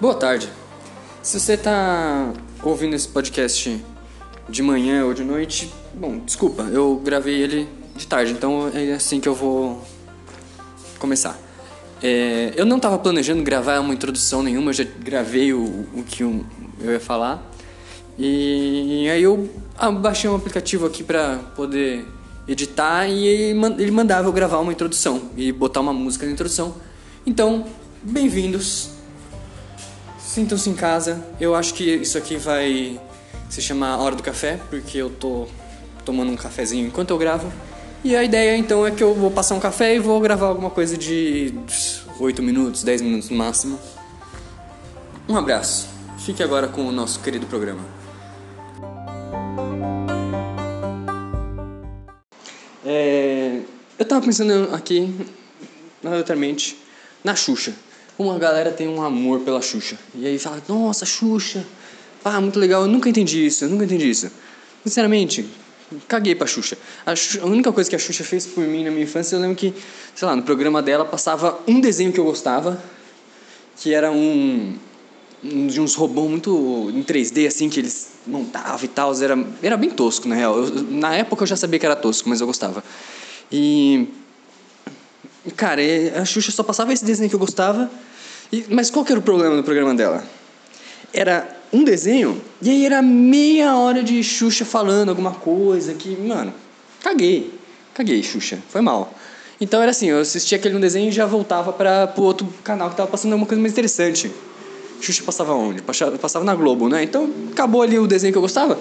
Boa tarde. Se você tá ouvindo esse podcast de manhã ou de noite, bom, desculpa, eu gravei ele de tarde, então é assim que eu vou começar. É, eu não estava planejando gravar uma introdução nenhuma, eu já gravei o, o que eu ia falar. E aí eu baixei um aplicativo aqui para poder editar e ele mandava eu gravar uma introdução e botar uma música na introdução. Então, bem-vindos. Sintam-se em casa. Eu acho que isso aqui vai se chamar Hora do Café, porque eu tô tomando um cafezinho enquanto eu gravo. E a ideia então é que eu vou passar um café e vou gravar alguma coisa de 8 minutos, 10 minutos no máximo. Um abraço. Fique agora com o nosso querido programa. É, eu tava pensando aqui, aleatoriamente, na Xuxa. Como a galera tem um amor pela Xuxa. E aí fala, nossa, Xuxa, ah, muito legal. Eu nunca entendi isso, eu nunca entendi isso. Sinceramente, caguei pra Xuxa. A, Xuxa. a, única coisa que a Xuxa fez por mim na minha infância, eu lembro que, sei lá, no programa dela passava um desenho que eu gostava, que era um, um de uns robôs muito em 3D, assim, que eles montavam e tal. Era, era bem tosco, na real. Eu, na época eu já sabia que era tosco, mas eu gostava. E. Cara, a Xuxa só passava esse desenho que eu gostava. E, mas qual que era o problema do programa dela? Era um desenho e aí era meia hora de Xuxa falando alguma coisa que, mano, caguei. Caguei, Xuxa. Foi mal. Então era assim, eu assistia aquele um desenho e já voltava para o outro canal que tava passando alguma coisa mais interessante. Xuxa passava onde? Passava na Globo, né? Então acabou ali o desenho que eu gostava,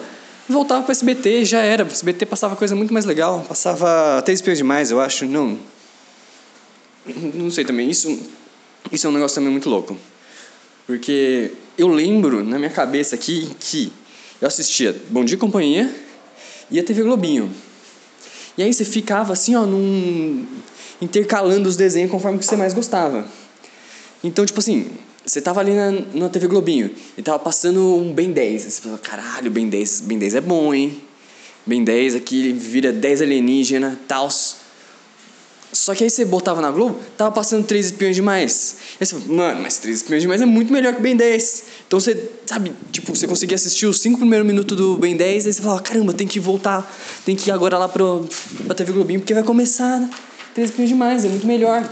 voltava para SBT, já era. SBT passava coisa muito mais legal. Passava até espiões demais, eu acho. Não. Não sei também. Isso, isso é um negócio também muito louco. Porque eu lembro na minha cabeça aqui que eu assistia Bom Dia e Companhia e a TV Globinho. E aí você ficava assim, ó, num... intercalando os desenhos conforme que você mais gostava. Então, tipo assim, você tava ali na, na TV Globinho e tava passando um Ben 10. Você falava, caralho, Ben 10, Ben 10 é bom, hein? Ben 10 aqui vira 10 alienígena, tals. Só que aí você botava na Globo, tava passando três espiões demais. Aí você falou, mano, mas três espiões demais é muito melhor que Ben 10. Então você, sabe, tipo, você conseguia assistir os cinco primeiros minutos do Ben 10, aí você falava, caramba, tem que voltar, tem que ir agora lá pro, pra TV Globinho, porque vai começar, né? Três espiões demais, é muito melhor.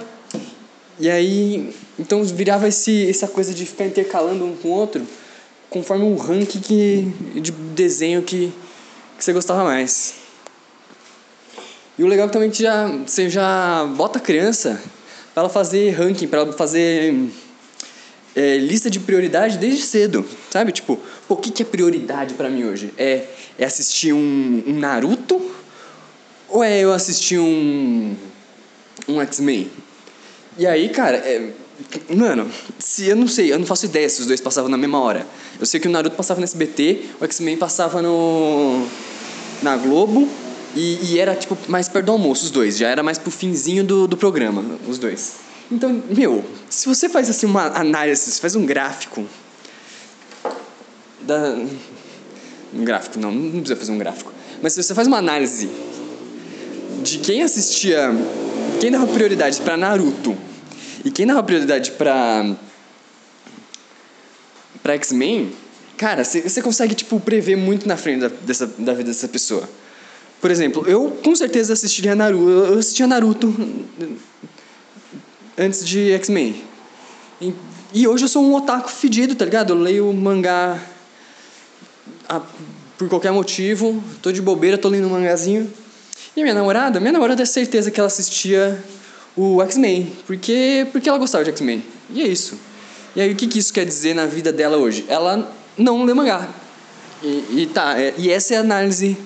E aí, então virava esse, essa coisa de ficar intercalando um com o outro, conforme o ranking que, de desenho que, que você gostava mais. E o legal é também que já, você já bota a criança para ela fazer ranking, para ela fazer é, lista de prioridade desde cedo, sabe? Tipo, o que, que é prioridade para mim hoje? É, é assistir um, um, Naruto ou é eu assistir um, um X-Men? E aí, cara, é, mano, se eu não sei, eu não faço ideia se os dois passavam na mesma hora. Eu sei que o Naruto passava no SBT, o X-Men passava no na Globo e, e, era, tipo, mais perto do almoço, os dois. Já era mais pro finzinho do, do programa, os dois. Então, meu, se você faz, assim, uma análise, faz um gráfico... Da... Um gráfico, não, não precisa fazer um gráfico. Mas se você faz uma análise de quem assistia... Quem dava prioridade para Naruto e quem dava prioridade para para X-Men, cara, você consegue, tipo, prever muito na frente da, dessa, da vida dessa pessoa. Por exemplo, eu com certeza assistiria Naruto. Eu assistia Naruto antes de X-Men. E, hoje eu sou um otaku fedido, tá ligado? Eu leio mangá a, por qualquer motivo, tô de bobeira, tô lendo um mangazinho. E minha namorada, minha namorada é certeza que ela assistia o X-Men, porque, porque ela gostava de X-Men. E é isso. E aí o que, que isso quer dizer na vida dela hoje? Ela não lê mangá. E, e tá, é, e essa é a análise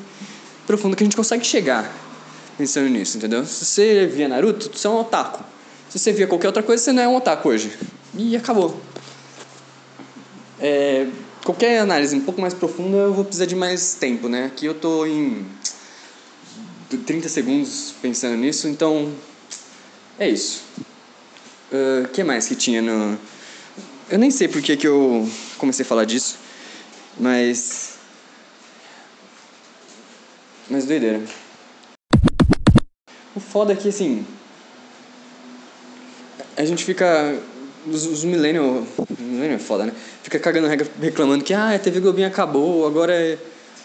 profunda que a gente consegue chegar pensando nisso, entendeu? Se você via Naruto, você é um otaku. Se você via qualquer outra coisa, você não é um otaku hoje. E acabou. É, qualquer análise um pouco mais profunda, eu vou precisar de mais tempo, né? Aqui eu tô em 30 segundos pensando nisso, então é isso. O uh, que mais que tinha no... Eu nem sei por que, que eu comecei a falar disso, mas mas doideira. O foda é que, assim. A gente fica os, os millennial, millennial é foda, né? Fica cagando regra, reclamando que ah, a TV Globinho acabou, agora é,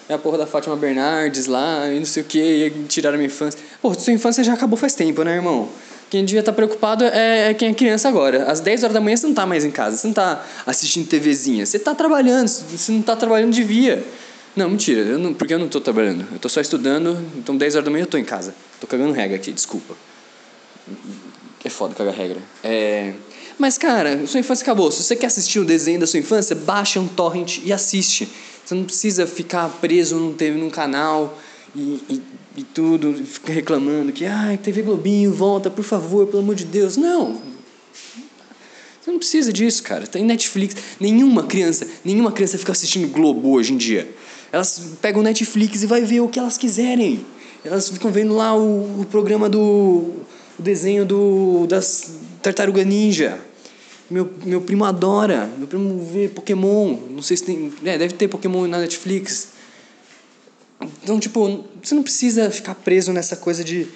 é a porra da Fátima Bernardes lá, e não sei o que, e tiraram minha infância. Pô, sua infância já acabou faz tempo, né, irmão? Quem devia estar preocupado é, é quem é criança agora. Às 10 horas da manhã você não tá mais em casa, você não tá assistindo TVzinha, você tá trabalhando, se não tá trabalhando, devia. Não, mentira, eu não, porque eu não tô trabalhando. Eu tô só estudando, então 10 horas da manhã eu tô em casa. Tô cagando regra aqui, desculpa. É foda cagar regra. É... Mas, cara, sua infância acabou. Se você quer assistir um desenho da sua infância, baixa um torrent e assiste. Você não precisa ficar preso num, TV, num canal e, e, e tudo, ficar reclamando que, ai, TV Globinho, volta, por favor, pelo amor de Deus. Não. Você não precisa disso, cara. Tem Netflix. Nenhuma criança, nenhuma criança fica assistindo Globo hoje em dia. Elas pegam Netflix e vai ver o que elas quiserem. Elas ficam vendo lá o, o programa do o desenho do das Tartaruga Ninja. Meu, meu primo adora. Meu primo vê Pokémon. Não sei se tem. É, deve ter Pokémon na Netflix. Então, tipo, você não precisa ficar preso nessa coisa de.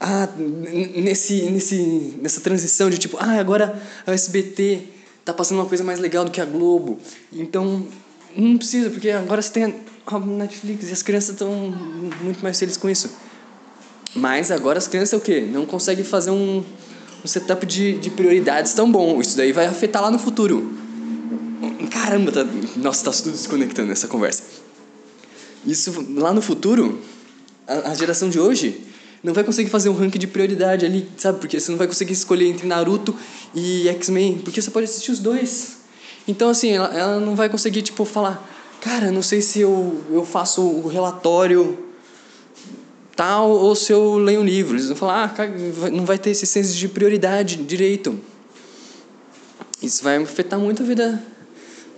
Ah, nesse, nesse, nessa transição de tipo, ah, agora a SBT tá passando uma coisa mais legal do que a Globo. Então, não precisa, porque agora você tem a Netflix e as crianças estão muito mais felizes com isso. Mas agora as crianças o quê? Não conseguem fazer um, um setup de, de prioridades tão bom. Isso daí vai afetar lá no futuro. Caramba, tá, nossa, tá tudo desconectando nessa conversa. Isso lá no futuro, a, a geração de hoje não vai conseguir fazer um ranking de prioridade ali, sabe? Porque você não vai conseguir escolher entre Naruto e X-Men, porque você pode assistir os dois. Então, assim, ela, ela não vai conseguir, tipo, falar, cara, não sei se eu, eu faço o relatório tal ou se eu leio um livro. Eles vão falar, ah, cara, não vai ter esse senso de prioridade direito. Isso vai afetar muito a vida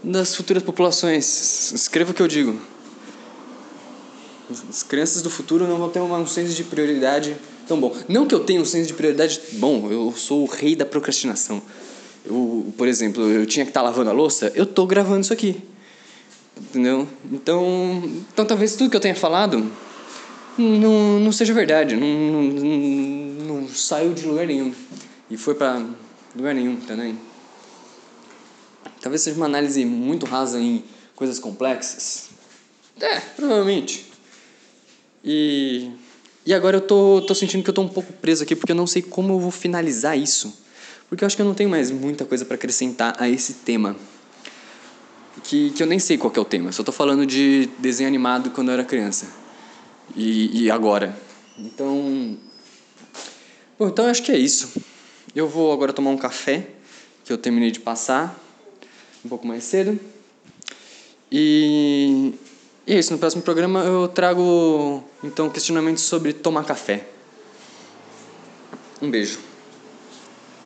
das futuras populações. Escreva o que eu digo. As crianças do futuro não vão ter um senso de prioridade tão bom. Não que eu tenha um senso de prioridade bom, eu sou o rei da procrastinação. Eu, por exemplo, eu tinha que estar tá lavando a louça, eu estou gravando isso aqui. Entendeu? Então, então talvez tudo que eu tenha falado não, não seja verdade, não, não, não, não saiu de lugar nenhum. E foi para lugar nenhum também. Talvez seja uma análise muito rasa em coisas complexas. É, provavelmente. E, e agora eu tô, tô sentindo que eu tô um pouco preso aqui porque eu não sei como eu vou finalizar isso. Porque eu acho que eu não tenho mais muita coisa para acrescentar a esse tema. Que, que eu nem sei qual é o tema. Só tô falando de desenho animado quando eu era criança. E, e agora. Então. Bom, então eu acho que é isso. Eu vou agora tomar um café, que eu terminei de passar um pouco mais cedo. E e é isso, no próximo programa eu trago então questionamentos sobre tomar café. Um beijo.